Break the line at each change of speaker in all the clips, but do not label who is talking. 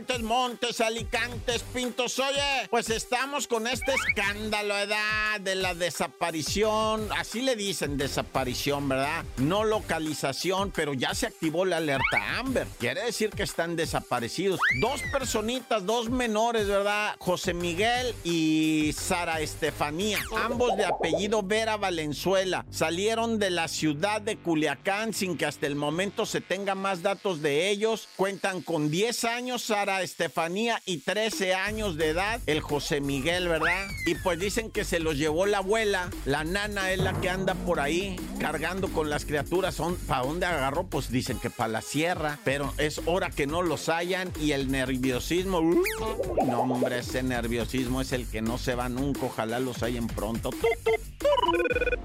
Aguascalientes, Montes, Alicantes, Pintos. Oye, pues estamos con este escándalo, ¿verdad? De la desaparición. Así le dicen desaparición, ¿verdad? No localización, pero ya se activó la alerta Amber. Quiere decir que están desaparecidos. Dos personitas, dos menores, ¿verdad? José Miguel y Sara Estefanía. Ambos de apellido Vera Valenzuela. Salieron de la ciudad de Culiacán sin que hasta el momento se tenga más datos de ellos. Cuentan con 10 años Sara Estefanía y 13 años de edad el José Miguel, ¿verdad? Y pues dicen que se los llevó la abuela. La nana es la que anda por ahí cargando con las criaturas. ¿Para dónde agarró? Pues dicen que para la sierra. Pero es hora que no los hayan y el nerviosismo. Uh, no, hombre, ese nerviosismo es el que no se va nunca. Ojalá los hayan pronto.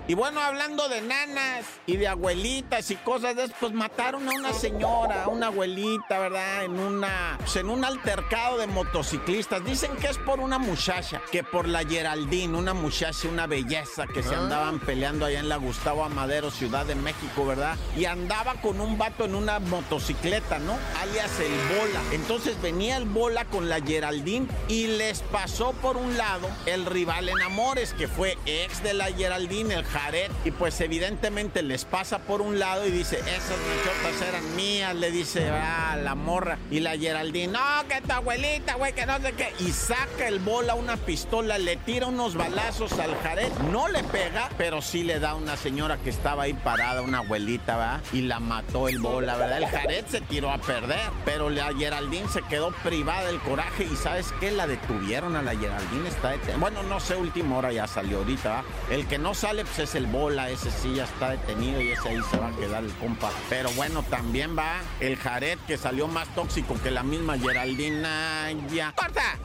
Y bueno, hablando de nanas y de abuelitas y cosas de eso, pues mataron a una señora, a una abuelita, ¿verdad? En una, pues en un altercado de motociclistas. Dicen que es por una muchacha, que por la Geraldine, una muchacha, una belleza que se ah. andaban peleando allá en la Gustavo Amadero, Ciudad de México, ¿verdad? Y andaba con un vato en una motocicleta, ¿no? Alias el Bola. Entonces venía el Bola con la Geraldine y les pasó por un lado el rival en Amores, que fue ex de la Geraldine, el Jared, y pues evidentemente les pasa por un lado y dice, esas machotas eran mías, le dice, ah, la morra, y la Geraldine, no, que tu abuelita, güey, que no sé qué, y saca el bola una pistola, le tira unos balazos al Jared, no le pega, pero sí le da a una señora que estaba ahí parada, una abuelita, ¿va? Y la mató el bola, ¿verdad? El Jared se tiró a perder, pero la Geraldine se quedó privada del coraje y ¿sabes qué? La detuvieron a la Geraldine, está detenida. Bueno, no sé, última hora ya salió ahorita, ¿va? El que no sale, pues es el bola, ese sí ya está detenido y ese ahí se va a quedar el compa. Pero bueno, también va el Jared que salió más tóxico que la misma Geraldina. ¡Corta!